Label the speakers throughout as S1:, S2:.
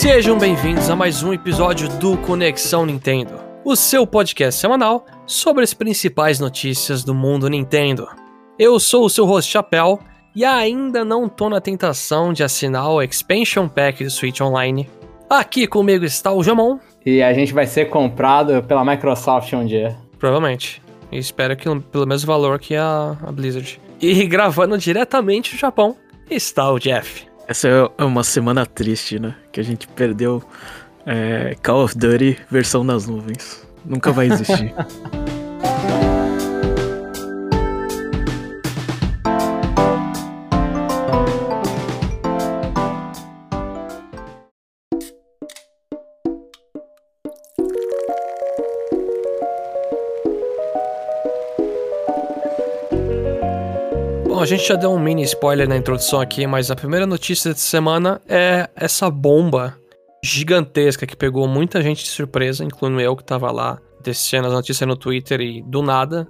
S1: Sejam bem-vindos a mais um episódio do Conexão Nintendo, o seu podcast semanal sobre as principais notícias do mundo Nintendo. Eu sou o seu host Chapéu e ainda não tô na tentação de assinar o Expansion Pack do Switch Online. Aqui comigo está o Jamon.
S2: E a gente vai ser comprado pela Microsoft um dia.
S1: Provavelmente. E espero que pelo mesmo valor que a, a Blizzard. E gravando diretamente do Japão está o Jeff.
S3: Essa é uma semana triste, né? Que a gente perdeu é, Call of Duty versão nas nuvens. Nunca vai existir.
S1: Bom, a gente já deu um mini spoiler na introdução aqui, mas a primeira notícia dessa semana é essa bomba gigantesca que pegou muita gente de surpresa, incluindo eu que tava lá descendo as notícias no Twitter e do nada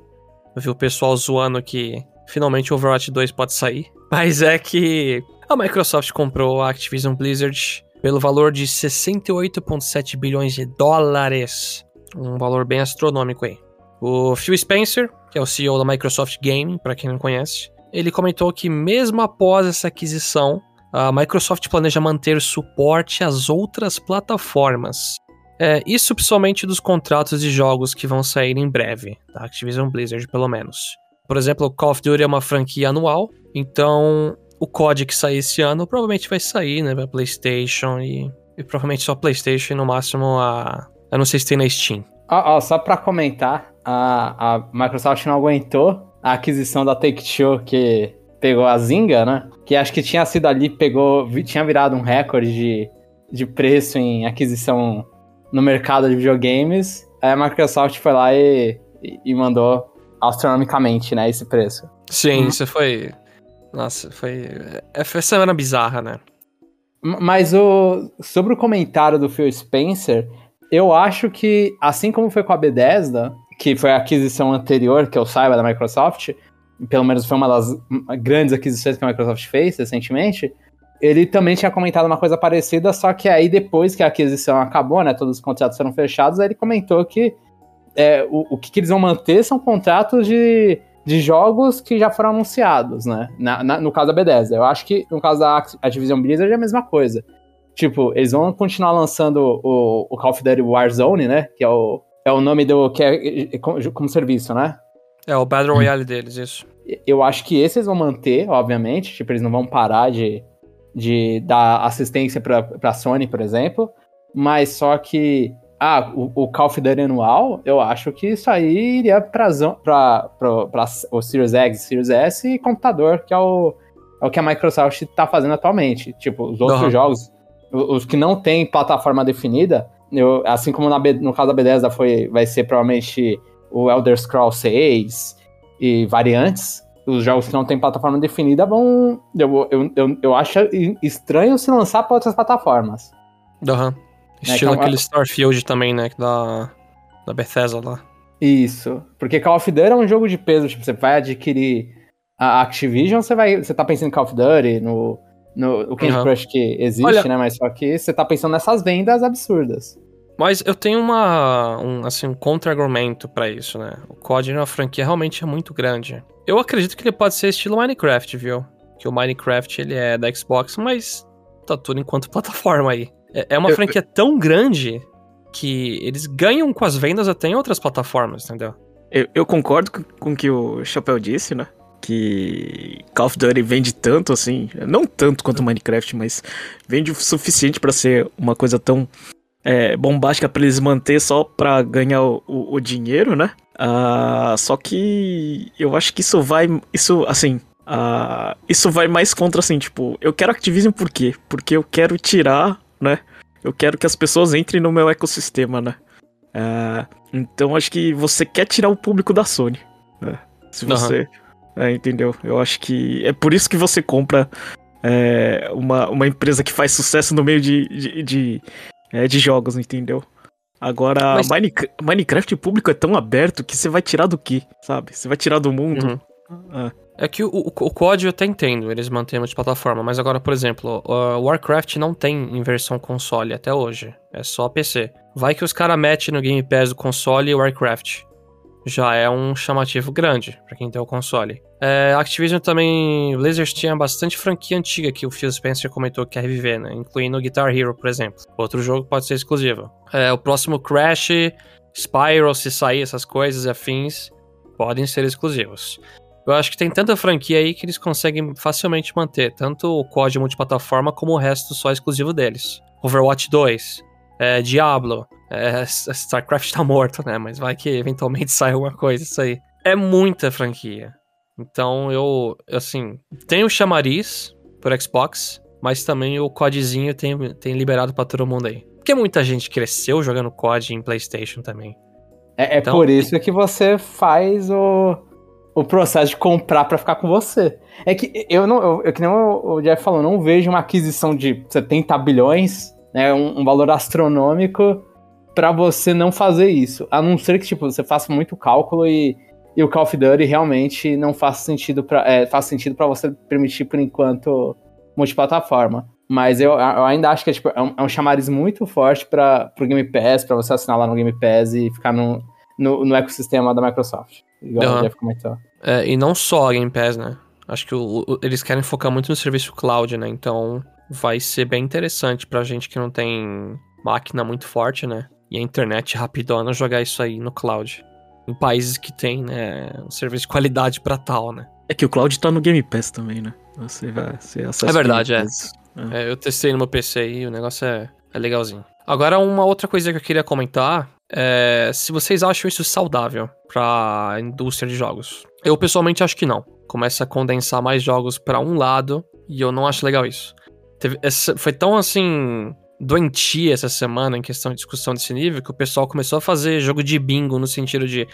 S1: eu vi o pessoal zoando que finalmente o Overwatch 2 pode sair. Mas é que a Microsoft comprou a Activision Blizzard pelo valor de 68,7 bilhões de dólares. Um valor bem astronômico aí. O Phil Spencer, que é o CEO da Microsoft Gaming, para quem não conhece, ele comentou que mesmo após essa aquisição, a Microsoft planeja manter suporte às outras plataformas. É, isso principalmente dos contratos de jogos que vão sair em breve, da Activision Blizzard pelo menos. Por exemplo, Call of Duty é uma franquia anual, então o COD que sair esse ano provavelmente vai sair, né, pra PlayStation e, e provavelmente só PlayStation e no máximo a. Eu não sei se tem na Steam.
S2: Ó, ó, só pra comentar, a, a Microsoft não aguentou a aquisição da Take-Two que pegou a Zynga, né? Que acho que tinha sido ali, pegou, tinha virado um recorde de, de preço em aquisição no mercado de videogames. Aí a Microsoft foi lá e, e mandou astronomicamente, né, esse preço.
S1: Sim, hum. isso foi. Nossa, foi. É, foi semana bizarra, né?
S2: Mas o, sobre o comentário do Phil Spencer, eu acho que, assim como foi com a Bethesda, que foi a aquisição anterior, que eu saiba, da Microsoft, pelo menos foi uma das grandes aquisições que a Microsoft fez recentemente, ele também tinha comentado uma coisa parecida, só que aí depois que a aquisição acabou, né, todos os contratos foram fechados, aí ele comentou que é, o, o que, que, eles vão manter são contratos de, de jogos que já foram anunciados, né, na, na, no caso da Bethesda. Eu acho que no caso da Activision Blizzard é a mesma coisa. Tipo, eles vão continuar lançando o, o Call of Duty Warzone, né, que é o, é o nome do. que é, é como, como serviço, né?
S1: É, o Battle Royale deles, isso.
S2: Eu acho que esses vão manter, obviamente. Tipo, eles não vão parar de, de dar assistência pra, pra Sony, por exemplo. Mas só que. Ah, o, o Call of Duty anual, eu acho que isso aí iria pra, pra, pra, pra o Series X, Series S e computador, que é o, é o que a Microsoft tá fazendo atualmente. Tipo, os outros uhum. jogos, os que não têm plataforma definida, eu, assim como na, no caso da Bethesda foi, vai ser provavelmente o Elder Scrolls 6 e variantes, os jogos que não têm plataforma definida vão. Eu, eu, eu, eu acho estranho se lançar para outras plataformas.
S1: Aham. Uhum. Estilo é, aquele Starfield também, né? Da, da Bethesda lá.
S2: Isso. Porque Call of Duty é um jogo de peso. Tipo, você vai adquirir a Activision, você vai. Você tá pensando em Call of Duty, no no, o Candy uhum. Crush que existe, Olha, né? Mas só que você tá pensando nessas vendas absurdas.
S1: Mas eu tenho uma, um, assim, um contra-argumento para isso, né? O COD é uma franquia realmente é muito grande. Eu acredito que ele pode ser estilo Minecraft, viu? Que o Minecraft ele é da Xbox, mas tá tudo enquanto plataforma aí. É, é uma eu, franquia tão grande que eles ganham com as vendas até em outras plataformas, entendeu?
S3: Eu, eu concordo com o que o Chapéu disse, né? Que Call of Duty vende tanto assim, não tanto quanto Minecraft, mas vende o suficiente para ser uma coisa tão é, bombástica para eles manter só para ganhar o, o, o, dinheiro, né? Uh, só que eu acho que isso vai, isso assim, uh, isso vai mais contra assim, tipo, eu quero Activision por quê? Porque eu quero tirar, né? Eu quero que as pessoas entrem no meu ecossistema, né? Uh, então acho que você quer tirar o público da Sony, né? Se você uhum. É, entendeu? Eu acho que é por isso que você compra é, uma, uma empresa que faz sucesso no meio de, de, de, é, de jogos, entendeu? Agora, Mas... Minecraft público é tão aberto que você vai tirar do quê, sabe? Você vai tirar do mundo. Uhum. Ah.
S1: É que o, o, o COD eu até entendo, eles mantêm multiplataforma, mas agora, por exemplo, o Warcraft não tem em versão console até hoje, é só PC. Vai que os caras metem no Game Pass do console Warcraft. Já é um chamativo grande pra quem tem o console. É, Activision também. Blizzard tinha bastante franquia antiga que o Phil Spencer comentou que quer reviver, né? Incluindo Guitar Hero, por exemplo. Outro jogo pode ser exclusivo. É, o próximo Crash, Spyro, se sair essas coisas e afins, podem ser exclusivos. Eu acho que tem tanta franquia aí que eles conseguem facilmente manter tanto o código multiplataforma como o resto só exclusivo deles. Overwatch 2, é, Diablo, é, StarCraft tá morto, né? Mas vai que eventualmente sai alguma coisa, isso aí. É muita franquia. Então eu, assim, tem o chamariz por Xbox, mas também o CODzinho tem, tem liberado pra todo mundo aí. Porque muita gente cresceu jogando COD em PlayStation também.
S2: É, é então, por isso que você faz o, o processo de comprar para ficar com você. É que eu não, eu, eu que nem o, o Jeff falou, não vejo uma aquisição de 70 bilhões, né, um, um valor astronômico para você não fazer isso. A não ser que tipo você faça muito cálculo e, e o Call of Duty realmente não faça sentido para é, faz sentido para você permitir por enquanto multiplataforma. Mas eu, eu ainda acho que é, tipo, é, um, é um chamariz muito forte para o Game Pass, para você assinar lá no Game Pass e ficar no, no, no ecossistema da Microsoft. Igual uhum. o Jeff comentou.
S1: É, e não só a Game Pass, né? Acho que o, o, eles querem focar muito no serviço cloud, né? Então vai ser bem interessante pra gente que não tem máquina muito forte, né? E a internet rapidona jogar isso aí no cloud. Em países que tem, né? Um serviço de qualidade pra tal, né?
S3: É que o cloud tá no Game Pass também, né? Você vai você acessa
S1: É verdade, é. é. Eu testei no meu PC e o negócio é, é legalzinho. Agora, uma outra coisa que eu queria comentar é se vocês acham isso saudável pra indústria de jogos. Eu pessoalmente acho que não. Começa a condensar mais jogos para um lado e eu não acho legal isso. Teve, essa, foi tão assim doentia essa semana em questão de discussão desse nível que o pessoal começou a fazer jogo de bingo no sentido de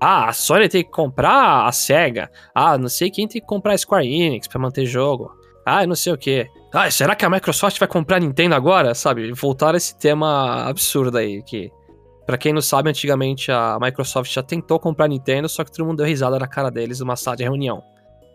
S1: ah, a Sony tem que comprar a SEGA. Ah, não sei quem tem que comprar a Square Enix para manter jogo. Ah, não sei o que. Ah, será que a Microsoft vai comprar a Nintendo agora? Sabe? Voltar esse tema absurdo aí que Pra quem não sabe, antigamente a Microsoft já tentou comprar a Nintendo, só que todo mundo deu risada na cara deles numa sala de reunião.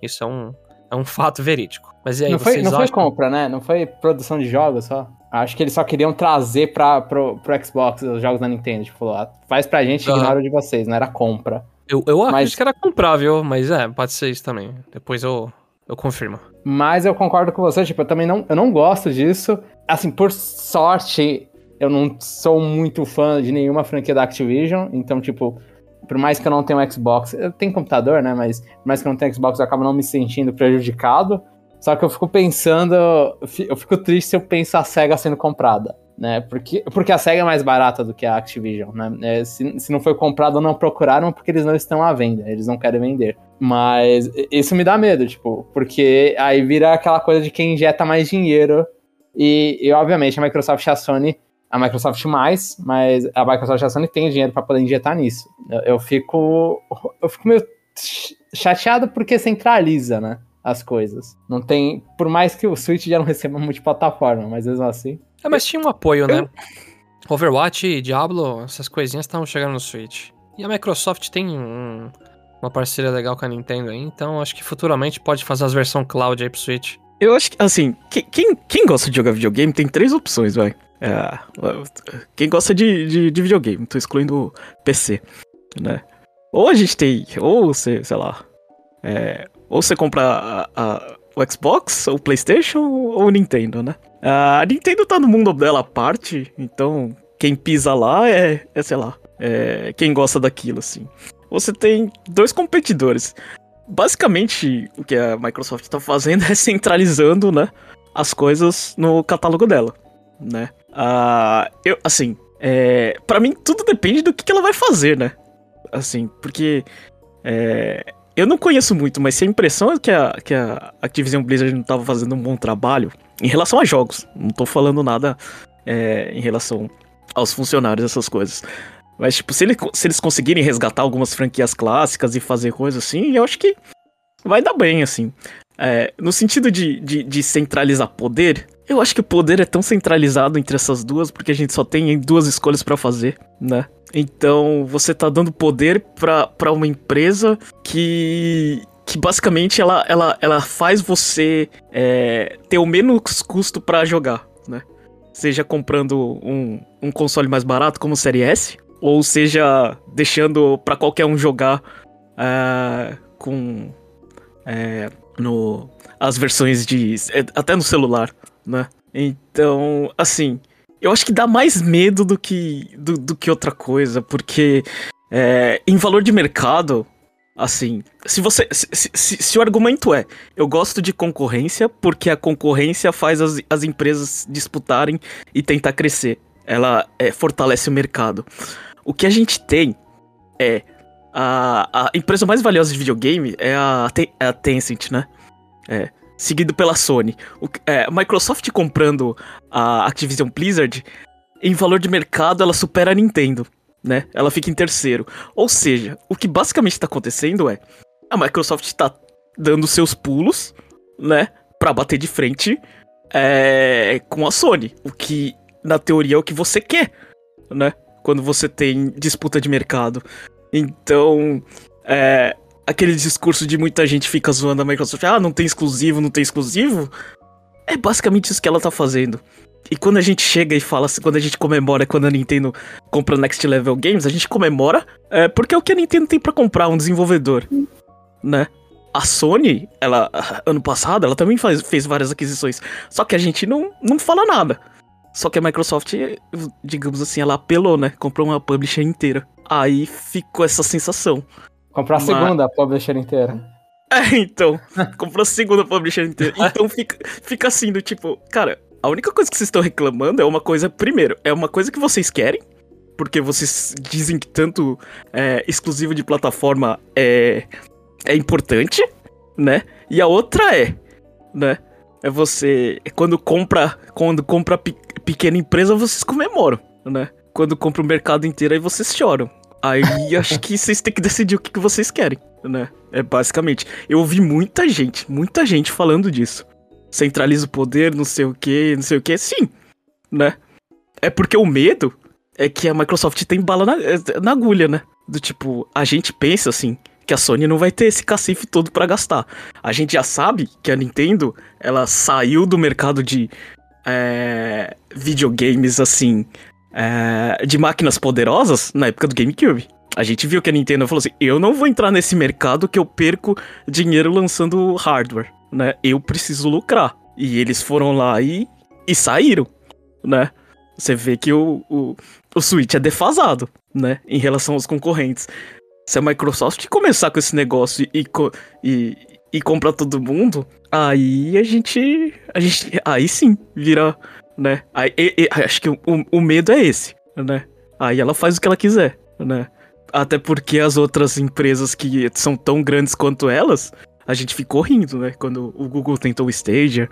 S1: Isso é um, é um fato verídico. Mas e aí,
S2: não foi,
S1: vocês
S2: não foi compra, né? Não foi produção de jogos só. Acho que eles só queriam trazer pra, pro, pro Xbox os jogos da Nintendo. Tipo, ah, faz pra gente e uhum. ignora o de vocês, não era compra.
S1: Eu, eu mas... acredito que era comprável, mas é, pode ser isso também. Depois eu, eu confirmo.
S2: Mas eu concordo com você, tipo, eu também não, eu não gosto disso. Assim, por sorte, eu não sou muito fã de nenhuma franquia da Activision, então, tipo, por mais que eu não tenha um Xbox, eu tenho computador, né? Mas por mais que eu não tenha Xbox, eu acabo não me sentindo prejudicado. Só que eu fico pensando, eu fico triste se eu penso a SEGA sendo comprada, né? Porque, porque a SEGA é mais barata do que a Activision, né? É, se, se não foi comprado, não procuraram porque eles não estão à venda, eles não querem vender. Mas isso me dá medo, tipo, porque aí vira aquela coisa de quem injeta mais dinheiro. E, e obviamente a Microsoft e a Sony a Microsoft mais, mas a Microsoft e a Sony tem dinheiro para poder injetar nisso. Eu, eu, fico eu fico meio chateado porque centraliza, né, as coisas. Não tem, por mais que o Switch já não receba multiplataforma, mas mesmo assim.
S1: É, mas tinha um apoio, né? Overwatch, Diablo, essas coisinhas estavam chegando no Switch. E a Microsoft tem um, uma parceria legal com a Nintendo aí, então acho que futuramente pode fazer as versões cloud aí pro Switch.
S3: Eu acho que, assim, quem, quem gosta de jogar videogame tem três opções, vai. É, quem gosta de, de, de, videogame, tô excluindo o PC, né? Ou a gente tem, ou você, sei lá, é, ou você compra a, a, o Xbox, ou o PlayStation, ou o Nintendo, né? A Nintendo tá no mundo dela à parte, então quem pisa lá é, é sei lá, é, quem gosta daquilo, assim. Você tem dois competidores. Basicamente, o que a Microsoft tá fazendo é centralizando, né, as coisas no catálogo dela, né? Uh, eu, assim, é, para mim tudo depende do que, que, ela vai fazer, né? Assim, porque é, eu não conheço muito, mas se a impressão é que a, que a Activision Blizzard não tava fazendo um bom trabalho em relação a jogos, não tô falando nada é, em relação aos funcionários, essas coisas. Mas, tipo, se, ele, se eles conseguirem resgatar algumas franquias clássicas e fazer coisas assim, eu acho que vai dar bem, assim. É, no sentido de, de, de, centralizar poder, eu acho que o poder é tão centralizado entre essas duas porque a gente só tem duas escolhas para fazer, né? Então você tá dando poder pra uma empresa que que basicamente ela, ela, ela faz você é, ter o menos custo para jogar, né? Seja comprando um, um console mais barato como o Série S, ou seja deixando para qualquer um jogar uh, com é, no, as versões de. Até no celular, né? Então, assim, eu acho que dá mais medo do que, do, do que outra coisa, porque é, em valor de mercado, assim, se você. Se, se, se, o argumento é eu gosto de concorrência porque a concorrência faz as, as empresas disputarem e tentar crescer. Ela é, fortalece o mercado. O que a gente tem é. A, a empresa mais valiosa de videogame é a, é a Tencent, né? É seguido pela Sony. O, é, a Microsoft comprando a Activision Blizzard, em valor de mercado, ela supera a Nintendo, né? Ela fica em terceiro. Ou seja, o que basicamente está acontecendo é a Microsoft está dando seus pulos, né? Pra bater de frente é, com a Sony. O que, na teoria, é o que você quer, né? Quando você tem disputa de mercado. Então, é, aquele discurso de muita gente fica zoando a Microsoft, ah, não tem exclusivo, não tem exclusivo. É basicamente isso que ela tá fazendo. E quando a gente chega e fala, quando a gente comemora quando a Nintendo compra Next Level Games, a gente comemora é, porque é o que a Nintendo tem para comprar, um desenvolvedor, né? A Sony, ela, ano passado, ela também faz, fez várias aquisições. Só que a gente não, não fala nada. Só que a Microsoft, digamos assim, ela apelou, né? Comprou uma publisher inteira. Aí ficou essa sensação.
S2: Comprou a segunda a publisher inteira.
S3: É, então. Comprou a segunda publisher inteira. Então fica, fica assim, do tipo, cara, a única coisa que vocês estão reclamando é uma coisa. Primeiro, é uma coisa que vocês querem. Porque vocês dizem que tanto é, exclusivo de plataforma é, é importante, né? E a outra é, né? É você. É quando compra. Quando compra pe pequena empresa, vocês comemoram, né? Quando compra o mercado inteiro, aí vocês choram. Aí acho que vocês têm que decidir o que, que vocês querem, né? É basicamente. Eu ouvi muita gente, muita gente falando disso. Centraliza o poder, não sei o que, não sei o que. Sim, né? É porque o medo é que a Microsoft tem bala na, na agulha, né? Do tipo, a gente pensa assim, que a Sony não vai ter esse cacife todo para gastar. A gente já sabe que a Nintendo, ela saiu do mercado de é, videogames assim, é, de máquinas poderosas na época do GameCube. A gente viu que a Nintendo falou assim: eu não vou entrar nesse mercado que eu perco dinheiro lançando hardware, né? Eu preciso lucrar. E eles foram lá e, e saíram, né? Você vê que o, o, o Switch é defasado, né? Em relação aos concorrentes. Se a Microsoft começar com esse negócio e, e, e comprar todo mundo, aí a gente. A gente. Aí sim, vira né? Aí, e, e, acho que o, o medo é esse, né? Aí ela faz o que ela quiser, né? Até porque as outras empresas que são tão grandes quanto elas, a gente ficou rindo, né? Quando o Google tentou o Stadia,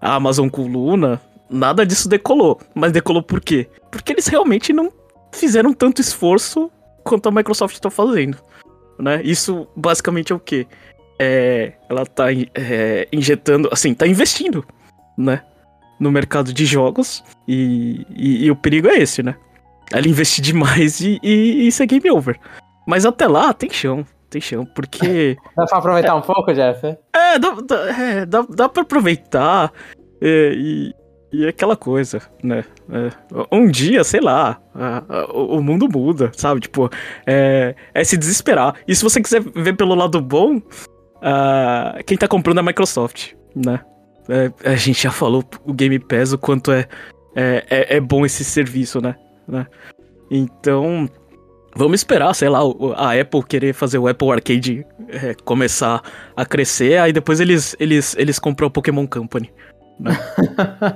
S3: a Amazon com Luna, nada disso decolou. Mas decolou por quê? Porque eles realmente não fizeram tanto esforço quanto a Microsoft está fazendo, né? Isso basicamente é o quê? É, ela tá é, injetando, assim, tá investindo, né? No mercado de jogos. E, e, e o perigo é esse, né? Ela investir demais e, e, isso é game over. Mas até lá tem chão. Tem chão, porque.
S2: dá pra aproveitar é, um pouco, Jeff?
S3: É, dá, dá, é, dá, dá pra aproveitar. É, e, e aquela coisa, né? É, um dia, sei lá, o, o, mundo muda, sabe? Tipo, é, é, se desesperar. E se você quiser ver pelo lado bom, uh, quem tá comprando é a Microsoft, né? É, a gente já falou o Game Pass, o quanto é, é, é, é bom esse serviço, né? né? Então, vamos esperar, sei lá, a Apple querer fazer o Apple Arcade é, começar a crescer, aí depois eles, eles, eles compram o Pokémon Company. Né?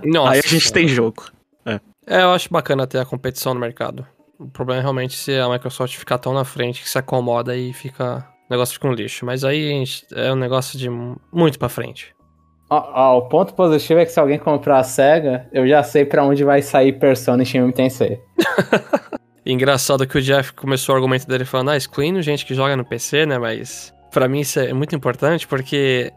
S3: Nossa. Aí a gente tem jogo. É.
S1: é, eu acho bacana ter a competição no mercado. O problema é realmente se a Microsoft ficar tão na frente que se acomoda e fica. O negócio fica um lixo. Mas aí é um negócio de muito pra frente.
S2: Ó, o ponto positivo é que se alguém comprar a SEGA, eu já sei para onde vai sair Persona e Shin Tensei.
S1: Engraçado que o Jeff começou o argumento dele falando, ah, excluindo gente que joga no PC, né? Mas para mim isso é muito importante porque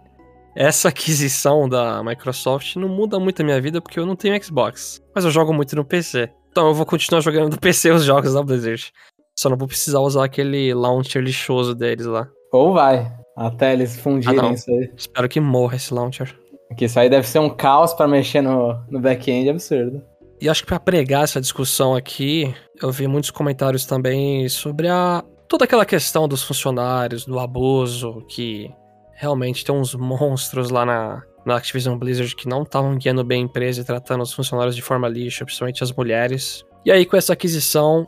S1: essa aquisição da Microsoft não muda muito a minha vida porque eu não tenho Xbox. Mas eu jogo muito no PC. Então eu vou continuar jogando no PC os jogos da Blizzard. Só não vou precisar usar aquele launcher lixoso deles lá.
S2: Ou vai. Até eles fundirem
S1: Ah,
S2: isso aí.
S1: Espero que morra esse launcher.
S2: Porque isso aí deve ser um caos pra mexer no, no back-end absurdo.
S1: E acho que pra pregar essa discussão aqui, eu vi muitos comentários também sobre a toda aquela questão dos funcionários, do abuso, que realmente tem uns monstros lá na, na Activision Blizzard que não estavam guiando bem a empresa e tratando os funcionários de forma lixa, principalmente as mulheres. E aí, com essa aquisição,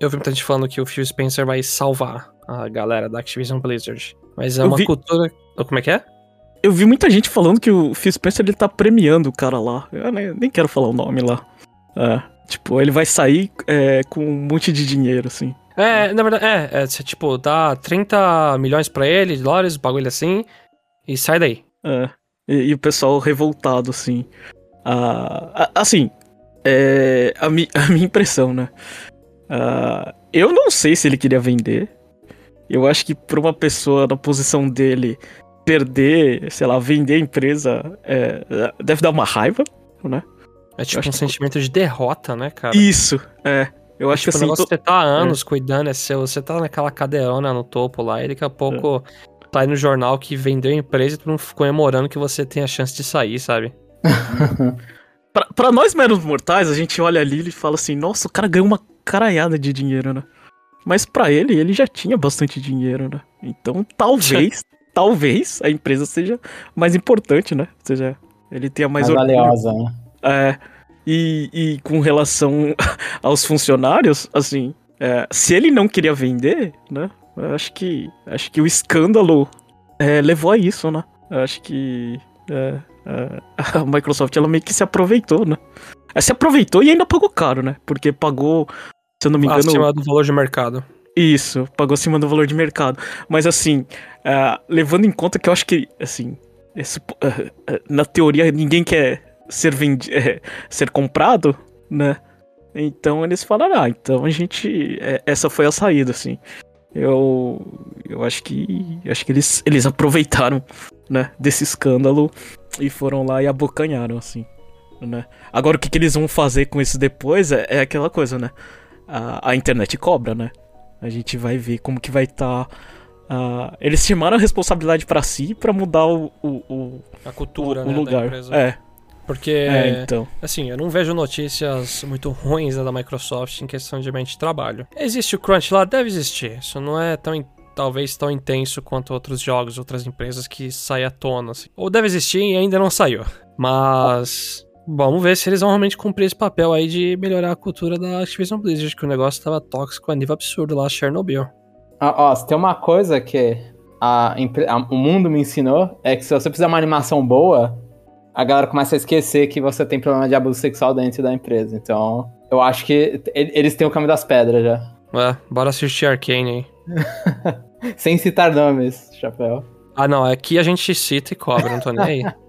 S1: eu vi muita gente falando que o Phil Spencer vai salvar a galera da Activision Blizzard. Mas é
S3: Eu
S1: uma
S3: vi-
S1: cultura. Como é que é?
S3: Eu vi muita gente falando que o Phil Spencer ele tá premiando o cara lá. Eu nem, nem quero falar o nome lá. É, tipo, ele vai sair é, com um monte de dinheiro, assim.
S1: É, na verdade, é, é tipo, dá 30 milhões pra ele, dólares, bagulho assim, e sai daí.
S3: É, e, e o pessoal revoltado, assim. Ah, assim, é, a, mi- a minha impressão, né? Ah, eu não sei se ele queria vender. Eu acho que pra uma pessoa na posição dele perder, sei lá, vender a empresa, é, deve dar uma raiva, né?
S1: É tipo
S3: acho
S1: um
S3: que-
S1: sentimento de derrota, né, cara?
S3: Isso, é. Eu acho
S1: tipo,
S3: que
S1: o
S3: assim.
S1: negócio
S3: to-
S1: que você tá há anos cuidando é seu, você tá naquela cadeirona no topo lá, e daqui a pouco sai no jornal que vendeu a empresa e todo mundo comemorando que você tem a chance de sair, sabe?
S3: Pra, pra nós meros mortais, a gente olha ali e fala assim, nossa, o cara ganhou uma caralhada de dinheiro, né? Mas pra ele, ele já tinha bastante dinheiro, né? Então talvez, talvez a empresa seja mais importante, né? Ou seja, ele tenha mais
S2: Mais
S3: orgulho.
S2: valiosa, né?
S3: É, e, e com relação aos funcionários, assim, é, se ele não queria vender, né? eu Acho que, acho que o escândalo é, levou a isso, né? Eu Acho que é, é, a Microsoft ela meio que se aproveitou, né? É, se aproveitou e ainda pagou caro, né? Porque pagou, se eu não me engano,
S1: Acima do valor de mercado.
S3: isso, pagou acima do valor de mercado. Mas assim, ah, levando em conta que eu acho que, assim, esse- ah, ah, na teoria ninguém quer ser vendi eh, ser comprado, né? Então eles falaram, ah, então a gente. eh, essa foi a saída, assim. Eu. Eu acho que. Acho que eles, eles aproveitaram, né, desse escândalo e foram lá e abocanharam, assim. Né? Agora o que, que eles vão fazer com isso depois é, é aquela coisa, né? A, a internet cobra, né? A gente vai ver como que vai estar. Eles chamaram a responsabilidade pra si pra mudar o, o, o,
S1: A cultura,
S3: o
S1: né, da
S3: lugar.
S1: empresa.
S3: É,
S1: Porque,
S3: é, então.
S1: assim, eu não vejo notícias muito ruins né, da Microsoft em questão de ambiente de trabalho. Existe o crunch lá? Deve existir. Isso não é tão, talvez, tão intenso quanto outros jogos, outras empresas que saem à tona. assim. Ou deve existir e ainda não saiu. Mas... Vamos ver se eles vão realmente cumprir esse papel aí de melhorar a cultura da Activision Blizzard, que o negócio tava tóxico a nível absurdo lá, Chernobyl.
S2: Ó, ó, se tem uma coisa que a a- o mundo me ensinou, é que se você fizer uma animação boa, a galera começa a esquecer que você tem problema de abuso sexual dentro da empresa. Então, eu acho que eles têm o caminho das pedras já.
S1: É, bora assistir Arcane aí.
S2: Sem citar nomes, chapéu.
S1: Ah, não, aqui a gente cita e cobra, não tô nem aí.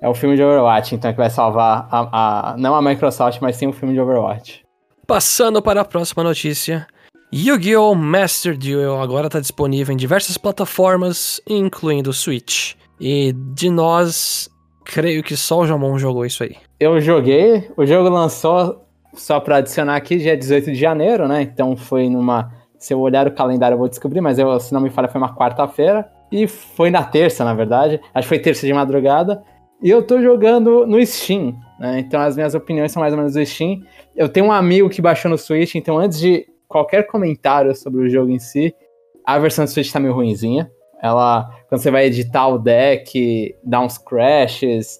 S2: É o filme de Overwatch, então, que vai salvar a, a- não a Microsoft, mas sim o filme de Overwatch.
S1: Passando para a próxima notícia. Yu-Gi-Oh! Master Duel agora está disponível em diversas plataformas, incluindo o Switch. E de nós, creio que só o Jamon jogou isso aí.
S2: Eu joguei, o jogo lançou, só pra adicionar aqui, dia 18 de janeiro, né? Então foi numa. Se eu olhar o calendário eu vou descobrir, mas eu, se não me falha, foi uma quarta-feira. E foi na terça, na verdade. Acho que foi terça de madrugada. E eu tô jogando no Steam, né? Então as minhas opiniões são mais ou menos do Steam. Eu tenho um amigo que baixou no Switch, então antes de qualquer comentário sobre o jogo em si, a versão do Switch tá meio ruinzinha. Ela, quando você vai editar o deck, dá uns crashes,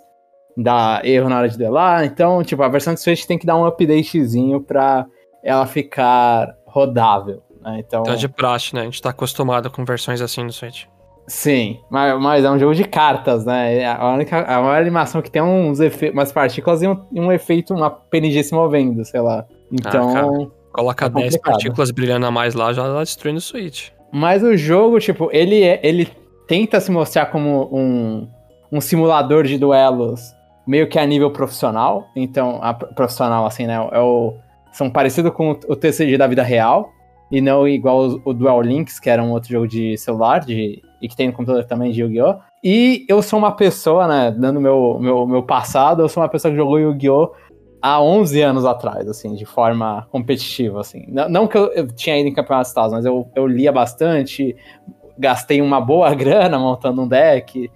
S2: dá erro na hora de duelar. Então, tipo, a versão do Switch tem que dar um updatezinho pra ela ficar rodável. Né? Então,
S1: Então é de praxe, né? A gente tá acostumado com versões assim no Switch.
S2: sim, mas, mas é um jogo de cartas, né? A única, a maior animação que tem uns efe, umas partículas e um, um efeito, uma PNG se movendo, sei lá. Então,
S1: cara. Coloca
S2: É
S1: 10
S2: complicado.
S1: partículas brilhando a mais lá, já tá destruindo o Switch.
S2: Mas o jogo, tipo, ele, é- ele tenta se mostrar como um, um simulador de duelos meio que a nível profissional. Então, a profissional, assim, né? É o, são parecidos com o TCG da vida real. E não igual o, o Duel Links, que era um outro jogo de celular de, e que tem no computador também de Yu-Gi-Oh! E eu sou uma pessoa, né? Dando meu, meu, meu passado, eu sou uma pessoa que jogou Yu-Gi-Oh! Há 11 anos atrás, assim, de forma competitiva, assim. Não, não que eu, eu tinha ido em campeonatos e tal, mas eu, eu lia bastante, gastei uma boa grana montando um deck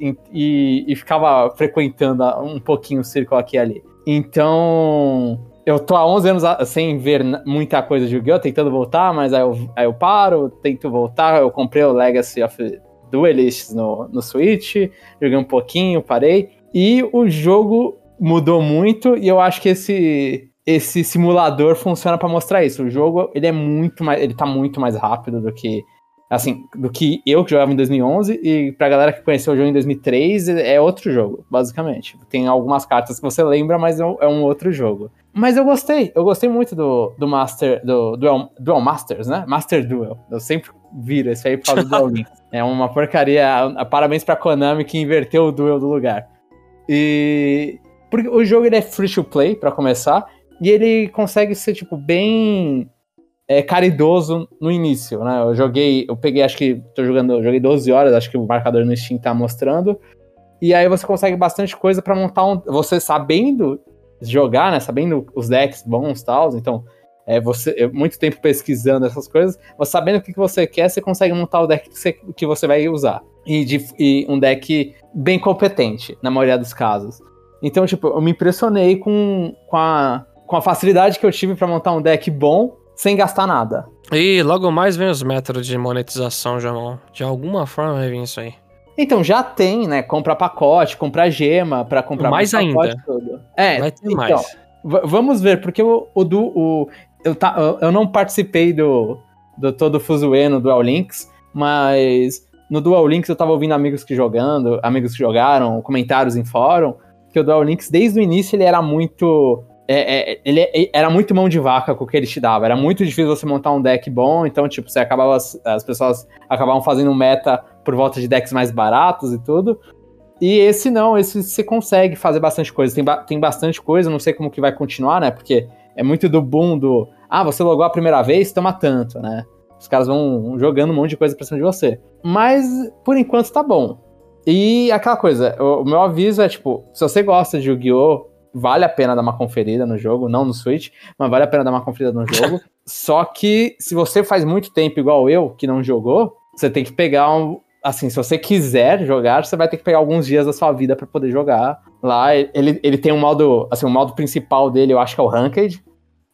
S2: e, e, e ficava frequentando um pouquinho o círculo aqui e ali. Então, eu tô há 11 anos sem ver muita coisa de Yu-Gi-Oh! tentando voltar, mas aí eu, aí eu paro, tento voltar. Eu comprei o Legacy of Duelists no, no Switch, joguei um pouquinho, parei. E o jogo mudou muito e eu acho que esse esse simulador funciona para mostrar isso. O jogo, ele é muito mais, ele tá muito mais rápido do que assim, do que eu que jogava em 2011 e pra galera que conheceu o jogo em 2003 é outro jogo, basicamente. Tem algumas cartas que você lembra, mas é um é outro jogo. Mas eu gostei, eu gostei muito do, do Master, do Duel, Duel Masters, né? Master Duel. Eu sempre viro esse aí por causa do Duel Link. É uma porcaria. Parabéns pra Konami que inverteu o Duel do lugar. E. Porque o jogo ele é free to play, para começar. E ele consegue ser, tipo, bem é, caridoso no início, né? Eu joguei, eu peguei, acho que tô jogando, joguei 12 horas, acho que o marcador no Steam tá mostrando. E aí você consegue bastante coisa para montar um. Você sabendo jogar, né? Sabendo os decks bons e tal. Então, é, você, é, muito tempo pesquisando essas coisas, você sabendo o que, que você quer, você consegue montar o deck que você, que você vai usar. E, de, e um deck bem competente, na maioria dos casos. Então, tipo, eu me impressionei com, com a com a facilidade que eu tive para montar um deck bom sem gastar nada.
S1: E logo mais vem os métodos de monetização, Jamon. De alguma forma vai vir isso aí.
S2: Então, já tem, né? Comprar pacote, comprar gema para comprar
S1: mais ainda.
S2: Tudo. É,
S1: vai ter então, mais.
S2: Vamos ver, porque o, o do. O, eu, tá, eu não participei do, do todo o Fuzue no Dual Links, mas no Dual Links eu tava ouvindo amigos que jogando, amigos que jogaram, comentários em fórum, que o Dual Links, desde o início, ele era muito é, é, ele é, era muito mão de vaca com o que ele te dava. Era muito difícil você montar um deck bom, então, tipo, você acabava. As pessoas acabavam fazendo meta por volta de decks mais baratos e tudo. E esse não, esse você consegue fazer bastante coisa. Tem, ba tem bastante coisa, não sei como que vai continuar, né? Porque é muito do boom do. Ah, você logou a primeira vez, toma tanto, né? Os caras vão jogando um monte de coisa pra cima de você. Mas, por enquanto, tá bom. E aquela coisa, o, o meu aviso é, tipo, se você gosta de Yu-Gi-Oh! vale a pena dar uma conferida no jogo, não no Switch, mas vale a pena dar uma conferida no jogo. Só que se você faz muito tempo igual eu, que não jogou, você tem que pegar um. Assim, se você quiser jogar, você vai ter que pegar alguns dias da sua vida para poder jogar. Lá, ele, ele tem um modo. Assim, o modo principal dele, eu acho que é o Ranked.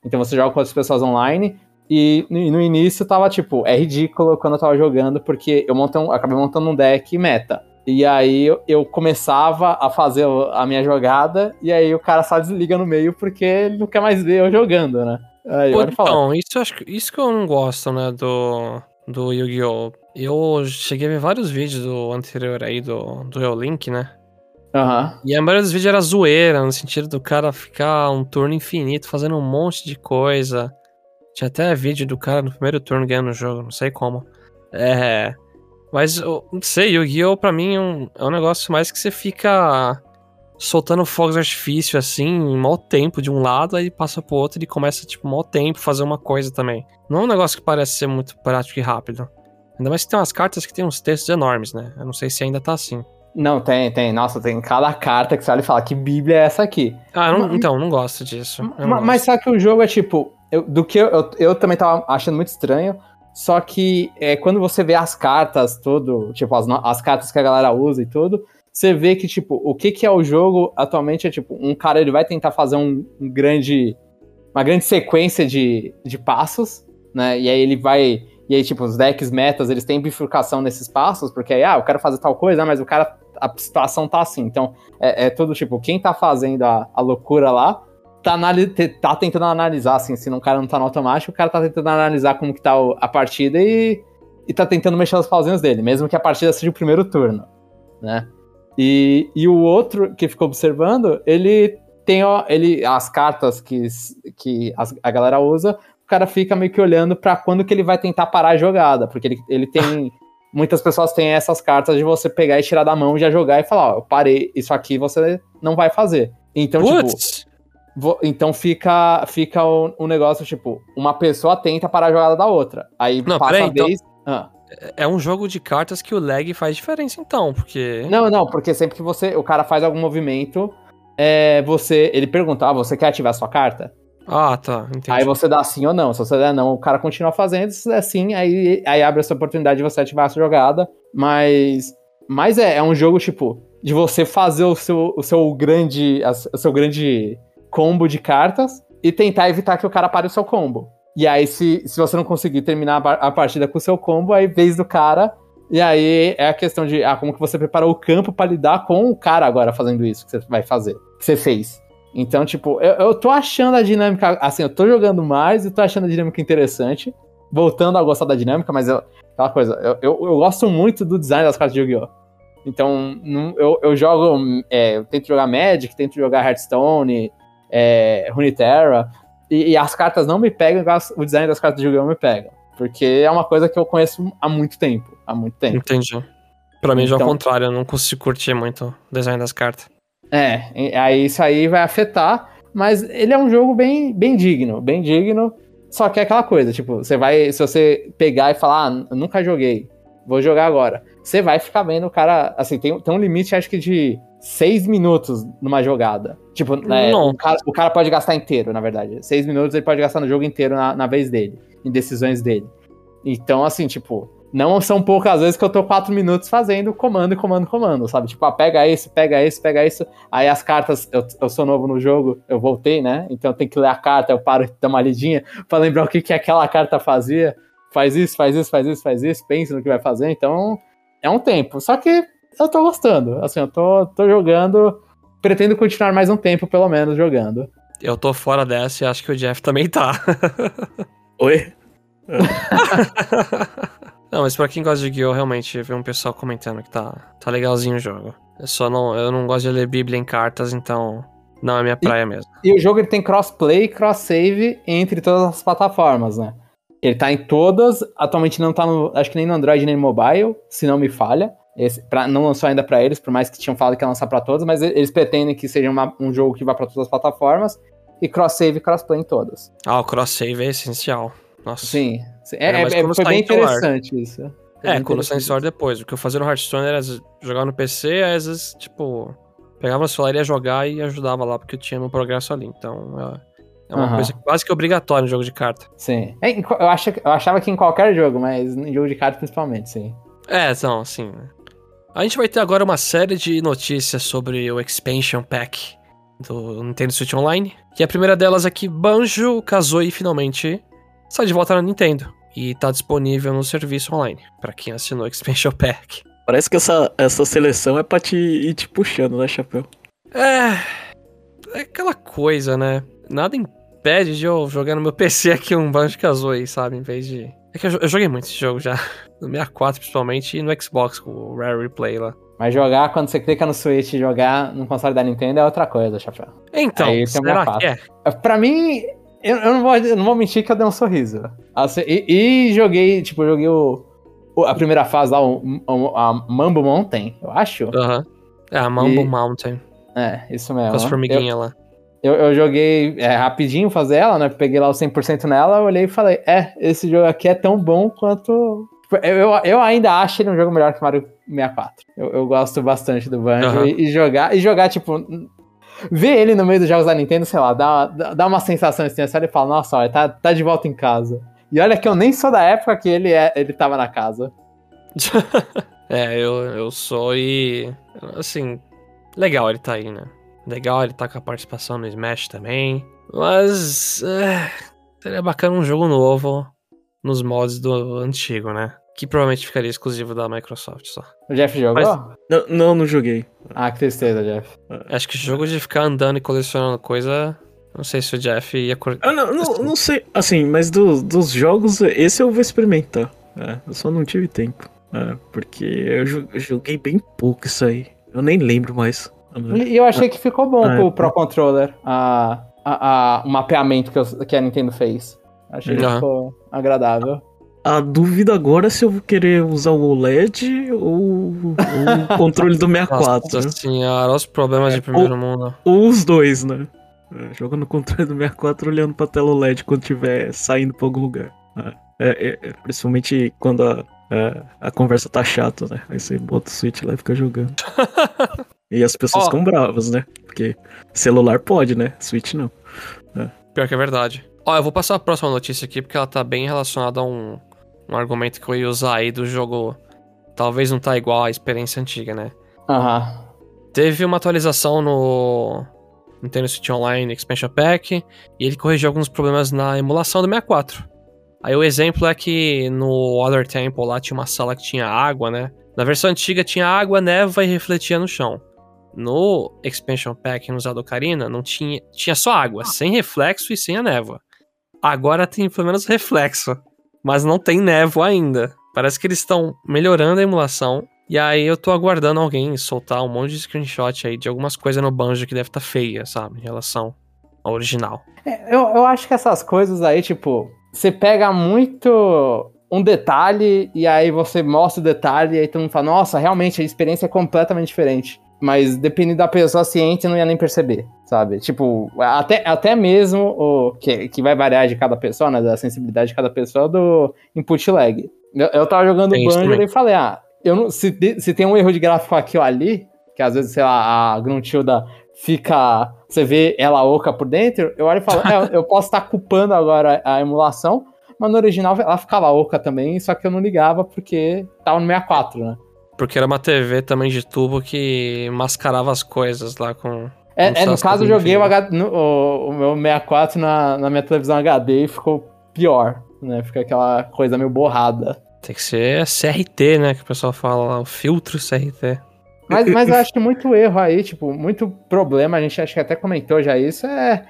S2: Então você joga com outras pessoas online. E no, no início tava tipo, é ridículo quando eu tava jogando, porque eu montei um, acabei montando um deck meta. E aí eu, eu, começava a fazer a minha jogada, e aí o cara só desliga no meio porque ele não quer mais ver eu jogando, né? Aí,
S1: Pô, então, isso, acho, isso que eu não gosto, né, do, do Yu-Gi-Oh! Eu cheguei a ver vários vídeos do anterior aí, do, do Link, né?
S2: Uhum.
S1: E a maioria dos vídeos era zoeira, no sentido do cara ficar um turno infinito fazendo um monte de coisa. Tinha até vídeo do cara no primeiro turno ganhando o jogo, não sei como. É. Mas, eu não sei, Yu-Gi-Oh! pra mim é um, é um negócio mais que você fica soltando fogos de artifício, assim, em mau tempo de um lado, aí passa pro outro e começa, tipo, mau tempo fazer uma coisa também. Não é um negócio que parece ser muito prático e rápido. Ainda mais que tem umas cartas que tem uns textos enormes, né? Eu não sei se ainda tá assim.
S2: Não, tem, tem. Nossa, tem cada carta que você olha e fala, que bíblia é essa aqui?
S1: Ah, não, então, não gosto disso.
S2: Mas, mas só que o jogo é tipo, eu, do que eu, eu, eu também tava achando muito estranho, só que é, quando você vê as cartas, tudo, tipo, as, as cartas que a galera usa e tudo, você vê que, tipo, o que, que é o jogo atualmente é, tipo, um cara ele vai tentar fazer um, um grande. Uma grande sequência de, de passos, né? E aí ele vai. E aí, tipo, os decks metas, eles têm bifurcação nesses passos, porque aí, ah, eu quero fazer tal coisa, mas o cara. A situação tá assim. Então, é, é tudo tipo, quem tá fazendo a, a loucura lá tá, tá tentando analisar, assim, se um cara não tá no automático, o cara tá tentando analisar como que tá a partida e, e tá tentando mexer os pauzinhos dele, mesmo que a partida seja o primeiro turno, né? E, e o outro que ficou observando, ele tem ó, ele, as cartas que, que a, a galera usa, o cara fica meio que olhando para quando que ele vai tentar parar a jogada, porque ele, ele tem... muitas pessoas têm essas cartas de você pegar e tirar da mão, já jogar e falar, ó, eu parei, isso aqui você não vai fazer. Então, tipo, Puts. tipo, então fica, fica um, um, negócio, tipo, uma pessoa tenta parar a jogada da outra. Aí
S1: não, passa a então vez. Então... Ah. É um jogo de cartas que o lag faz diferença, então, porque.
S2: Não, não, porque sempre que você. O cara faz algum movimento, é, você. Ele pergunta, ah, você quer ativar sua carta?
S1: Ah, tá. Entendi.
S2: Aí você dá sim ou não. Se você der não, o cara continua fazendo. Se der sim, aí, aí abre essa oportunidade de você ativar essa jogada. Mas. Mas é, é um jogo, tipo, de você fazer o seu, o seu grande. O seu grande combo de cartas e tentar evitar que o cara pare o seu combo. E aí, se, se você não conseguir terminar a partida com o seu combo, aí vez do cara. E aí é a questão de ah, como que você preparou o campo para lidar com o cara agora fazendo isso que você vai fazer, que você fez. Então, tipo, eu, eu tô achando a dinâmica. Assim, eu tô jogando mais e tô achando a dinâmica interessante. Voltando a gostar da dinâmica, mas eu, aquela coisa, eu, eu, eu gosto muito do design das cartas de Yu-Gi-Oh! Então, eu, eu jogo. É, eu tento jogar Magic, tento jogar Hearthstone, é, Runeterra, e, e, as cartas não me pegam igual o design das cartas de Yu-Gi-Oh! me pega. Porque é uma coisa que eu conheço há muito tempo. Há muito tempo.
S1: Entendi. Pra mim já é o então contrário, eu não consigo curtir muito o design das cartas.
S2: É, aí isso aí vai afetar, mas ele é um jogo bem, bem digno, bem digno. Só que é aquela coisa, tipo, você vai, se você pegar e falar, ah, nunca joguei, vou jogar agora. Você vai ficar vendo o cara, assim, tem, tem um limite, acho que de seis minutos numa jogada. Tipo, né, o, cara, o, cara, pode gastar inteiro, na verdade. Seis minutos ele pode gastar no jogo inteiro na, na vez dele, em decisões dele. Então, assim, tipo, não são poucas vezes que eu tô quatro minutos fazendo comando, comando, comando, sabe? Tipo, ah, pega esse, pega esse, pega isso. Aí as cartas, eu, eu sou novo no jogo, eu voltei, né? Então eu tenho que ler a carta, eu paro e dar uma lidinha pra lembrar o que, que aquela carta fazia. Faz isso, faz isso, faz isso, faz isso, pensa no que vai fazer. Então, é um tempo. Só que eu tô gostando. Assim, eu tô, tô jogando. Pretendo continuar mais um tempo, pelo menos, jogando.
S1: Eu tô fora dessa e acho que o Jeff também tá.
S3: Oi?
S1: Não, mas pra quem gosta de Yu-Gi-Oh! realmente vi um pessoal comentando que tá, tá legalzinho o jogo. Eu só não, eu não gosto de ler Bíblia em cartas, então não é minha praia
S2: e,
S1: mesmo.
S2: E o jogo ele tem crossplay e cross-save entre todas as plataformas, né? Ele tá em todas, atualmente não tá no, acho que nem no Android nem no mobile, se não me falha. Esse, pra, não lançou ainda para eles, por mais que tinham falado que ia lançar para todas, mas eles pretendem que seja uma, um jogo que vá para todas as plataformas e cross-save e cross-play em todas.
S1: Ah, o cross-save é essencial. Nossa.
S2: Sim, é, é, é foi bem interessante isso. Foi
S1: é, quando sai em depois. O que eu fazia no Hearthstone era jogar no PC, às vezes, tipo, pegava no celular, ia jogar e ajudava lá, porque eu tinha meu progresso ali. Então, é, é uma uhum. coisa quase que obrigatória no jogo de carta.
S2: Sim. É, eu, acho, eu achava que em qualquer jogo, mas em jogo de carta principalmente, sim.
S1: É, então, sim. A gente vai ter agora uma série de notícias sobre o Expansion Pack do Nintendo Switch Online. E a primeira delas aqui, Banjo Kazooie finalmente sai de volta na Nintendo e tá disponível no serviço online para quem assinou o Expansion Pack.
S3: Parece que essa, essa seleção é pra te ir te puxando, né, Chapéu?
S1: É. É aquela coisa, né? Nada impede de eu jogar no meu PC aqui um Banjo Kazooie, sabe? Em vez de. É que eu, eu joguei muito esse jogo já. No 64 principalmente e no Xbox com o Rare Replay lá.
S2: Mas jogar, quando você clica no Switch e jogar no console da Nintendo é outra coisa, Chapéu.
S1: Então, Aí, será que é?
S2: Pra mim, eu, eu, não vou, eu não vou mentir que eu dei um sorriso. Assim, e, e, joguei, tipo, joguei o, a primeira fase lá, o, o, a Mambo Mountain, eu acho.
S1: Aham. Uhum. É, a Mambo e, Mountain.
S2: É, isso mesmo.
S1: Com as formiguinhas lá.
S2: Eu, eu joguei é, rapidinho fazer ela, né? Peguei lá o 100% nela, olhei e falei, é, esse jogo aqui é tão bom quanto... Eu, eu, eu ainda acho ele um jogo melhor que Mario 64. Eu, eu gosto bastante do Banjo. Uhum. E, e, jogar, e jogar, tipo, ver ele no meio dos jogos da Nintendo, sei lá, dá, dá uma sensação assim, você olha e fala, nossa, olha, tá, tá de volta em casa. E olha que eu nem sou da época que ele, é, ele tava na casa.
S1: é, eu, eu sou e. Assim, legal ele tá aí, né? Legal ele tá com a participação no Smash também. Mas. É, seria bacana um jogo novo nos mods do antigo, né? Que provavelmente ficaria exclusivo da Microsoft só.
S2: O Jeff jogou? Mas...
S3: Não, não, não joguei.
S2: Ah, que tristeza, Jeff.
S1: Acho que jogo de ficar andando e colecionando coisa. Não sei se o Jeff ia.
S3: Ah, não, não, não sei. Assim, mas do, dos jogos, esse eu vou experimentar. É, eu só não tive tempo. É, porque eu joguei bem pouco isso aí. Eu nem lembro mais.
S2: E eu achei que ficou bom ah, com é, o Pro Controller. A, a, a, o mapeamento que, eu, que a Nintendo fez. Achei que ficou agradável.
S3: A dúvida agora é se eu vou querer usar o OLED ou o controle do 64.
S1: Nossa senhora, os problemas é, de primeiro
S3: ou,
S1: mundo.
S3: Ou os dois, né? É, joga no controle do 64 olhando pra tela OLED quando estiver saindo pra algum lugar. É, é, é, principalmente quando a, a, a, conversa tá chata, né? Aí você bota o Switch lá e fica jogando. e as pessoas oh. ficam bravas, né? Porque celular pode, né? Switch não.
S1: Pior que é verdade. Ó, eu vou passar a próxima notícia aqui porque ela tá bem relacionada a um, um argumento que eu ia usar aí do jogo. Talvez não tá igual à experiência antiga, né?
S2: Aham.
S1: Teve uma atualização no Nintendo Switch Online Expansion Pack e ele corrigiu alguns problemas na emulação do 64. Aí o exemplo é que no Other Temple lá tinha uma sala que tinha água, né? Na versão antiga tinha água, neva e refletia no chão. No Expansion Pack no usado Ocarina não tinha, tinha só água, sem reflexo e sem a névoa. Agora tem pelo menos reflexo, mas não tem névoa ainda. Parece que eles estão melhorando a emulação. E aí eu tô aguardando alguém soltar um monte de screenshot aí de algumas coisas no banjo que deve estar tá feia, sabe? Em relação ao original.
S2: É, eu, eu acho que essas coisas aí, tipo, você pega muito um detalhe e aí você mostra o detalhe e aí todo mundo fala, nossa, realmente a experiência é completamente diferente. Mas dependendo da pessoa ciente, não ia nem perceber, sabe? Tipo, até, até mesmo o que, que vai variar de cada pessoa, né? Da sensibilidade de cada pessoa, do input lag. Eu, eu tava jogando
S1: Tem
S2: Banjo e falei, ah, eu não, se, se tem um erro de gráfico aqui ou ali, que às vezes, sei lá, a Gruntilda fica. Você vê ela oca por dentro, eu olho e falo, é, eu posso estar culpando agora a emulação, mas no original ela ficava oca também, só que eu não ligava porque tava no 64, né?
S1: Porque era uma TV também de tubo que mascarava as coisas lá com.
S2: É, é, no caso, eu joguei o, no- o, o meu 64 na, na minha televisão HD e ficou pior, né? Fica aquela coisa meio borrada.
S1: Tem que ser CRT, né? Que o pessoal fala lá, o filtro CRT.
S2: Mas, mas eu acho que muito erro aí, tipo, muito problema, a gente acho que até comentou já isso, é,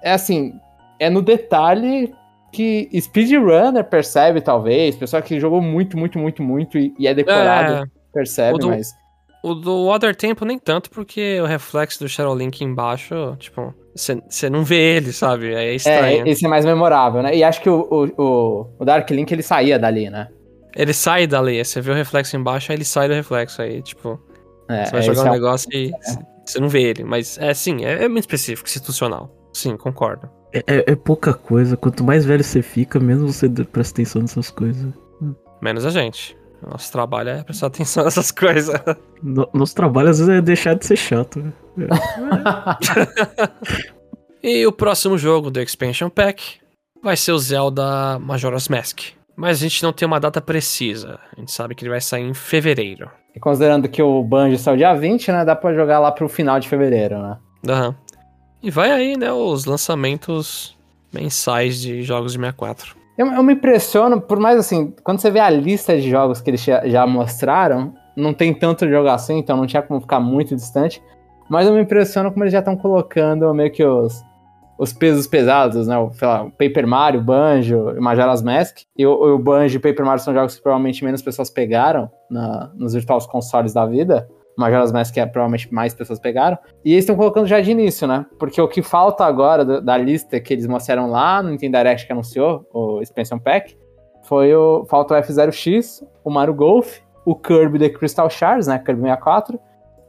S2: é assim, é no detalhe que speedrunner percebe, talvez, pessoa que jogou muito, muito, muito, muito e, e é decorado
S1: É,
S2: percebe,
S1: o do-
S2: mas...
S1: o do Other Tempo nem tanto, porque o reflexo do Shadow Link embaixo, tipo, você não vê ele, sabe? É
S2: É,
S1: estranho.
S2: esse é mais memorável, né? E acho que o, o, o, o Dark Link, ele saía dali, né?
S1: Ele sai dali, você vê o reflexo embaixo, aí ele sai do reflexo. Aí, tipo,
S2: É,
S1: você vai
S2: é,
S1: jogar
S2: esse
S1: um
S2: é
S1: negócio e você não vê ele. Mas é sim, é, é muito específico, institucional. Sim, concordo.
S3: É, é- é pouca coisa. Quanto mais velho você fica, menos você de- presta atenção nessas coisas.
S1: Menos a gente. Nosso trabalho é prestar atenção nessas coisas.
S3: No, nosso trabalho, às vezes, é deixar de ser chato. né?
S1: E o próximo jogo do Expansion Pack vai ser o Zelda Majora's Mask. Mas a gente não tem uma data precisa. A gente sabe que ele vai sair em fevereiro.
S2: E considerando que o Banjo saiu dia 20, né? Dá pra jogar lá pro final de fevereiro, né?
S1: Aham. E vai aí, né, os lançamentos mensais de jogos de 64.
S2: Eu, eu me impressiono, por mais assim, quando você vê a lista de jogos que eles já, já mostraram, não tem tanto jogo assim, então não tinha como ficar muito distante. Mas eu me impressiono como eles já estão colocando meio que os, os pesos pesados, né? O, lá, o Paper Mario, Banjo Majora's Mask. E o, o Banjo e o Paper Mario são jogos que provavelmente menos pessoas pegaram na, nos virtual consoles da vida. Majora's Mask é provavelmente mais pessoas pegaram. E eles estão colocando já de início, né? Porque o que falta agora do- da lista que eles mostraram lá no Nintendo Direct que anunciou, o Expansion Pack, foi o. Falta o F0X, o Mario Golf, o Kirby The Crystal Shards, né? Kirby 64,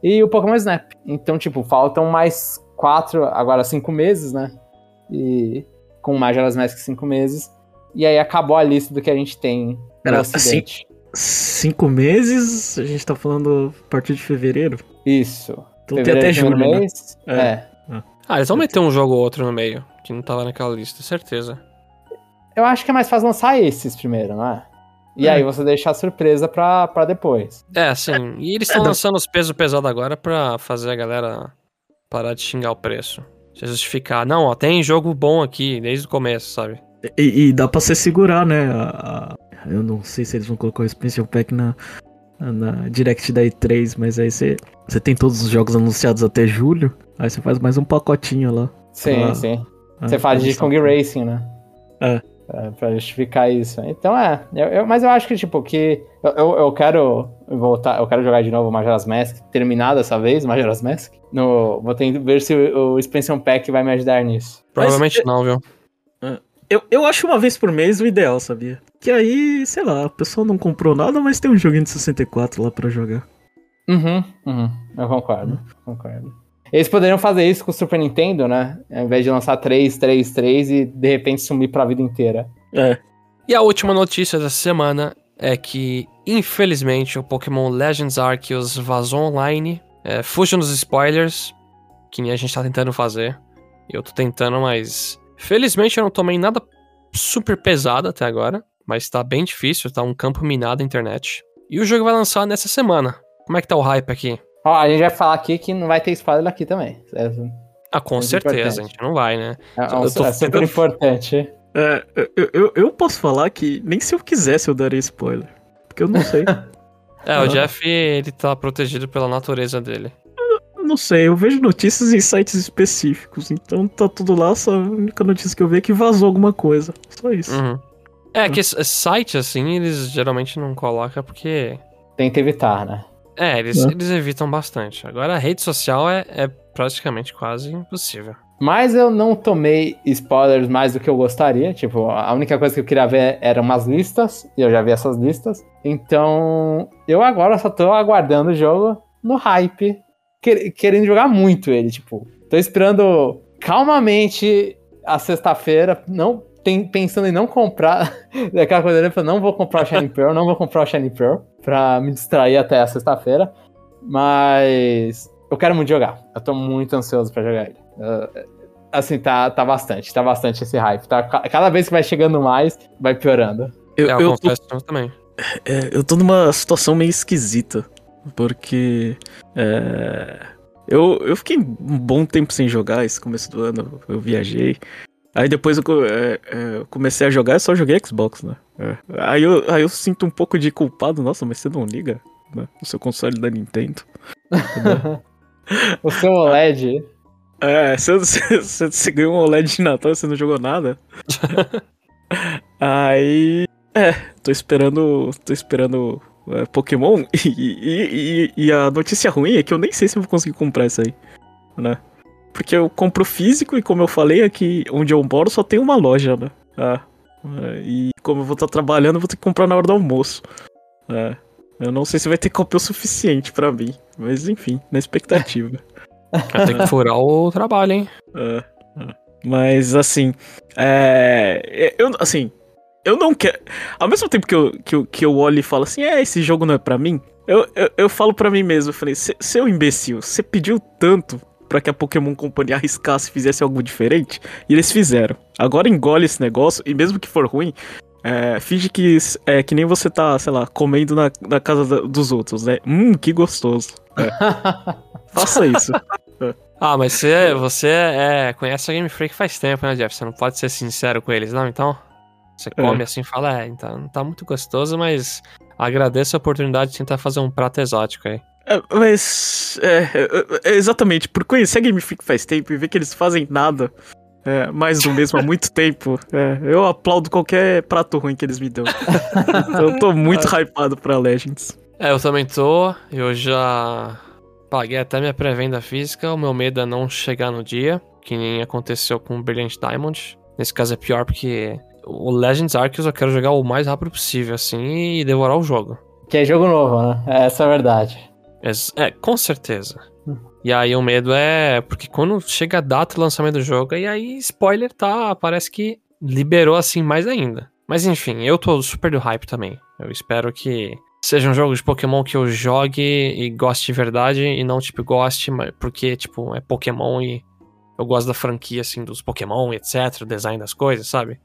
S2: e o Pokémon Snap. Então, tipo, faltam mais quatro, agora cinco meses, né? E com Majora's Mask cinco meses. E aí acabou a lista do que a gente tem no
S3: Pera,
S2: ocidente.
S3: Cinco meses, a gente tá falando a partir de fevereiro.
S2: Isso.
S3: Então tem
S2: Fevereiro,
S3: até
S2: primeiro
S3: julho, né?
S2: mês.
S3: É.
S2: é.
S1: Ah, eles vão meter um jogo ou outro no meio, que não tava naquela lista, certeza.
S2: Eu acho que é mais fácil lançar esses primeiro, não é? E
S3: É.
S2: aí você deixar a surpresa pra, pra depois.
S1: É, sim. E eles estão
S3: É,
S1: lançando os pesos pesados agora pra fazer a galera parar de xingar o preço. Se justificar. Não, ó, tem jogo bom aqui desde o começo, sabe?
S3: E, e dá pra você segurar, né? a- eu não sei se eles vão colocar o Expansion Pack na, na Direct da E3, mas aí você, você tem todos os jogos anunciados até julho. Aí você faz mais um pacotinho lá.
S2: Sim,
S3: Ah.
S2: sim. Você faz de. Kong Racing, né?
S3: É.
S2: É, pra justificar isso. Então é. Eu, eu- mas eu acho que, tipo, que. Eu, eu, eu quero voltar. Eu quero jogar de novo o Majora's Mask. Terminar dessa vez, Majora's Mask. No, vou tentar ver se o, o Expansion Pack vai me ajudar nisso.
S1: Provavelmente não, viu?
S3: Eu, eu acho uma vez por mês o ideal, sabia? Que aí, sei lá, a pessoa não comprou nada, mas tem um joguinho de 64 lá pra jogar.
S2: Uhum, uhum. Eu concordo. Concordo. Eles poderiam fazer isso com o Super Nintendo, né? Ao invés de lançar 3, 3, 3 e de repente sumir pra vida inteira.
S3: É.
S1: E a última notícia dessa semana é que, infelizmente, o Pokémon Legends Arceus vazou online. É, fujam dos spoilers, que nem a gente tá tentando fazer. Eu tô tentando, mas Felizmente eu não tomei nada super pesado até agora, mas tá bem difícil, tá um campo minado a internet. E o jogo vai lançar nessa semana. Como é que tá o hype aqui?
S2: Ó, a gente vai falar aqui que não vai ter spoiler aqui também. É,
S1: Ah, com
S2: É
S1: certeza,
S2: importante.
S1: a gente não vai, né?
S2: é,
S1: Eu tô
S2: é super importante.
S3: É, eu, eu, eu posso falar que nem se eu quisesse eu daria spoiler. Porque eu não sei.
S1: É, o. Jeff, ele tá protegido pela natureza dele.
S3: Não sei, eu vejo notícias em sites específicos. Então tá tudo lá, só a única notícia que eu vi é que vazou alguma coisa. Só isso.
S1: Uhum. É, que esse- esse site, assim, eles geralmente não colocam porque...
S2: Tenta evitar, né?
S1: É, eles,
S3: É.
S1: eles evitam bastante. Agora, a rede social é, é praticamente quase impossível.
S2: Mas eu não tomei spoilers mais do que eu gostaria. Tipo, a única coisa que eu queria ver eram umas listas. E eu já vi essas listas. Então, eu agora só tô aguardando o jogo no hype. Quer- querendo jogar muito ele. Tipo, tô esperando calmamente a sexta-feira. Não tem, pensando em não comprar. Daquela coisa ali, eu não vou comprar o Shining Pearl, não vou comprar o Shining Pearl. Pra me distrair até a sexta-feira. Mas eu quero muito jogar. Eu tô muito ansioso pra jogar ele. Uh, assim, tá, tá bastante, tá bastante esse hype. Tá, ca- cada vez que vai chegando mais, vai piorando.
S3: Eu,
S1: é, eu,
S3: eu, tô,
S1: confesso eu também.
S3: é, eu tô numa situação meio esquisita. Porque. é, eu, eu fiquei um bom tempo sem jogar esse começo do ano. Eu viajei. Aí depois eu, é, é, eu comecei a jogar, eu só joguei Xbox, né? É. Aí, eu, aí eu sinto um pouco de culpado. Nossa, mas você não liga né? o seu console da Nintendo.
S2: O seu OLED.
S3: É, você, você, você ganhou um OLED de Natal e você não jogou nada. Aí. É, tô esperando. Tô esperando é, Pokémon. E, e, e, e a notícia ruim é que eu nem sei se eu vou conseguir comprar isso aí. Né? Porque eu compro físico e como eu falei, aqui onde eu moro só tem uma loja, né? Ah, é, e como eu vou estar trabalhando, eu vou ter que comprar na hora do almoço. É, eu não sei se vai ter cópia o suficiente pra mim. Mas enfim, na expectativa.
S1: Vai ter que furar o trabalho, hein?
S3: É, é. Mas assim, é, eu assim, eu não quero. Ao mesmo tempo que eu, que eu, que eu olho e falo assim, é, esse jogo não é pra mim. Eu, eu, eu falo pra mim mesmo, eu falei, "Cê- seu imbecil, você pediu tanto pra que a Pokémon Company arriscasse e fizesse algo diferente, e eles fizeram. Agora engole esse negócio, e mesmo que for ruim, é, finge que é que nem você tá, sei lá, comendo na, na casa da- dos outros, né? Hum, que gostoso. É, faça isso.
S1: Ah, mas você, você é, conhece a Game Freak faz tempo, né, Jeff? Você não pode ser sincero com eles, não? Então, você come assim e fala, é, então, tá muito gostoso, mas agradeço a oportunidade de tentar fazer um prato exótico aí.
S3: É, mas. É, é, é, exatamente, por conhecer a Game Freak faz tempo e ver que eles fazem nada é, mais do mesmo há muito tempo, é, eu aplaudo qualquer prato ruim que eles me dão. então eu tô muito hypado pra Legends.
S1: É, eu também tô, eu já paguei até minha pré-venda física, o meu medo é não chegar no dia, que nem aconteceu com o Brilliant Diamond. Nesse caso é pior porque o Legends Arceus eu quero jogar o mais rápido possível, assim, e devorar o jogo.
S2: Que é jogo novo, né? Essa é a verdade.
S1: Ex- É, com certeza. E aí o medo é porque quando chega a data do lançamento do jogo, e aí spoiler tá, parece que liberou assim mais ainda. Mas enfim, eu tô super do hype também. Eu espero que seja um jogo de Pokémon que eu jogue e goste de verdade e não tipo goste, porque tipo é Pokémon e eu gosto da franquia assim dos Pokémon, etc, o design das coisas, sabe?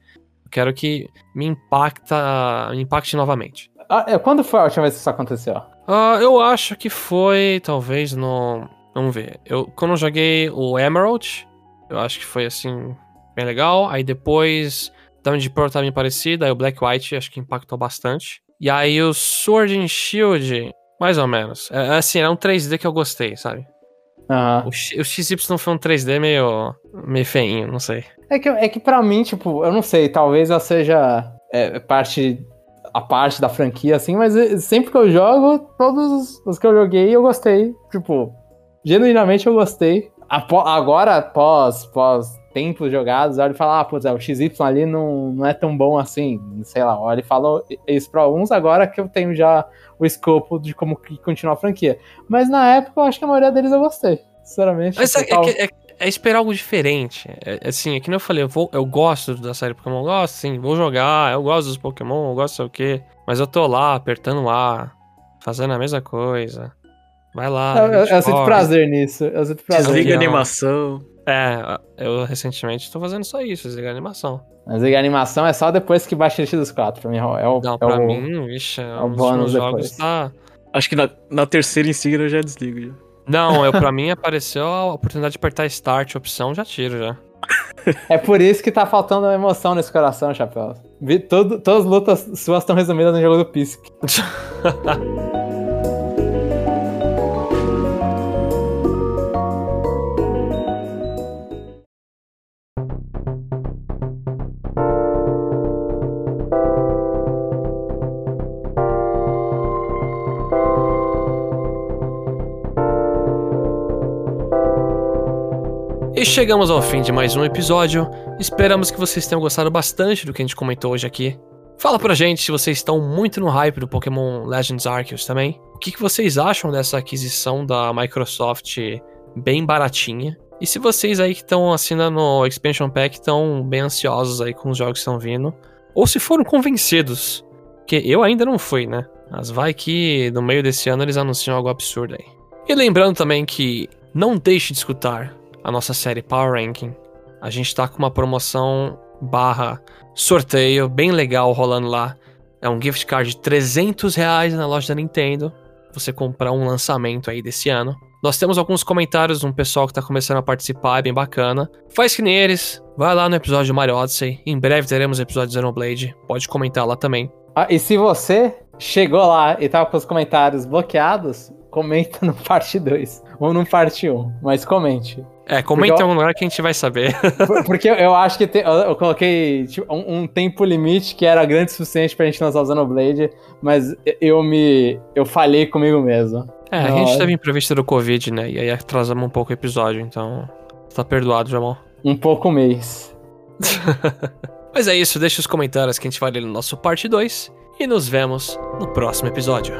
S1: Quero que me impacta, me impacte novamente.
S2: Ah, é, quando foi a última vez que isso aconteceu?
S1: Ah, eu acho que foi, talvez, no. Vamos ver. Eu, quando eu joguei o Emerald, eu acho que foi assim, bem legal. Aí depois, Diamond Pearl tá bem parecido. Aí o Black White acho que impactou bastante. E aí o Sword and Shield, mais ou menos. É, assim, é um 3D que eu gostei, sabe?
S2: Aham.
S1: O, X- o XY foi um 3D meio. meio feinho, não sei.
S2: É que, é que pra mim, tipo, eu não sei, talvez eu seja é, parte. a parte da franquia, assim, mas eh, sempre que eu jogo, todos os- os que eu joguei eu gostei. Tipo, genuinamente eu gostei. Apo- agora, pós, pós tempos jogados, olha e fala, ah, putz, é, o XY ali não, não é tão bom assim. Sei lá, olha e fala isso pra alguns agora que eu tenho já o escopo de como que continuar a franquia. Mas na época eu acho que a maioria deles eu gostei. Sinceramente.
S1: Mas é,
S2: tipo, tal-
S1: é é- é esperar algo diferente. É, é assim, é que nem eu falei, eu, vou- eu gosto da série Pokémon, eu gosto sim, vou jogar, eu gosto dos Pokémon, eu gosto sei o quê. Mas eu tô lá, apertando A, fazendo a mesma coisa. Vai lá.
S2: Eu, eu, eu sinto prazer nisso. Eu sinto prazer.
S3: Desliga a animação.
S1: É, eu recentemente tô fazendo só isso, desligar a animação.
S2: Mas a animação é só depois que baixa o dos 4 pra mim. É o,
S1: Não,
S2: é
S1: pra
S2: o-
S1: mim, vixe, é um dos
S2: bônus
S1: jogos
S2: depois.
S1: tá...
S3: Acho que na, na terceira em seguida eu já desligo. Já.
S1: Não, eu, pra mim apareceu a oportunidade de apertar Start, opção, já tiro já.
S2: É por isso que tá faltando emoção nesse coração, Chapéu. Todo, todas as lutas suas estão resumidas no jogo do Pisk.
S1: E chegamos ao fim de mais um episódio. Esperamos que vocês tenham gostado bastante do que a gente comentou hoje aqui. Fala pra gente se vocês estão muito no hype do Pokémon Legends Arceus também. O que, que vocês acham dessa aquisição da Microsoft bem baratinha? E se vocês aí que estão assinando o Expansion Pack estão bem ansiosos aí com os jogos que estão vindo. Ou se foram convencidos. Que eu ainda não fui, né? Mas vai que no meio desse ano eles anunciam algo absurdo aí. E lembrando também que não deixe de escutar a nossa série Power Ranking. A gente tá com uma promoção barra sorteio bem legal rolando lá. É um gift card de 300 reais na loja da Nintendo. Você comprar um lançamento aí desse ano. Nós temos alguns comentários de um pessoal que tá começando a participar, é bem bacana. Faz que nem eles, vai lá no episódio de Mario Odyssey. Em breve teremos episódio de Xenoblade. Pode comentar lá também.
S2: Ah, e se você chegou lá e tava com os comentários bloqueados, comenta no parte 2 ou no parte 1, mas comente.
S1: É, comenta em
S2: Legal.
S1: algum lugar que a gente vai saber.
S2: Por- Porque eu- acho que te- eu, coloquei tipo, um, um tempo limite que era grande o suficiente pra gente lançar o Xenoblade, mas eu me. eu falhei comigo mesmo.
S1: É, a gente teve imprevisto do Covid, né? E aí atrasamos um pouco o episódio, então. Tá perdoado, Jamal.
S2: Um pouco mês.
S1: Mas é isso, deixa os comentários que a gente vai ler no nosso parte 2 e nos vemos no próximo episódio.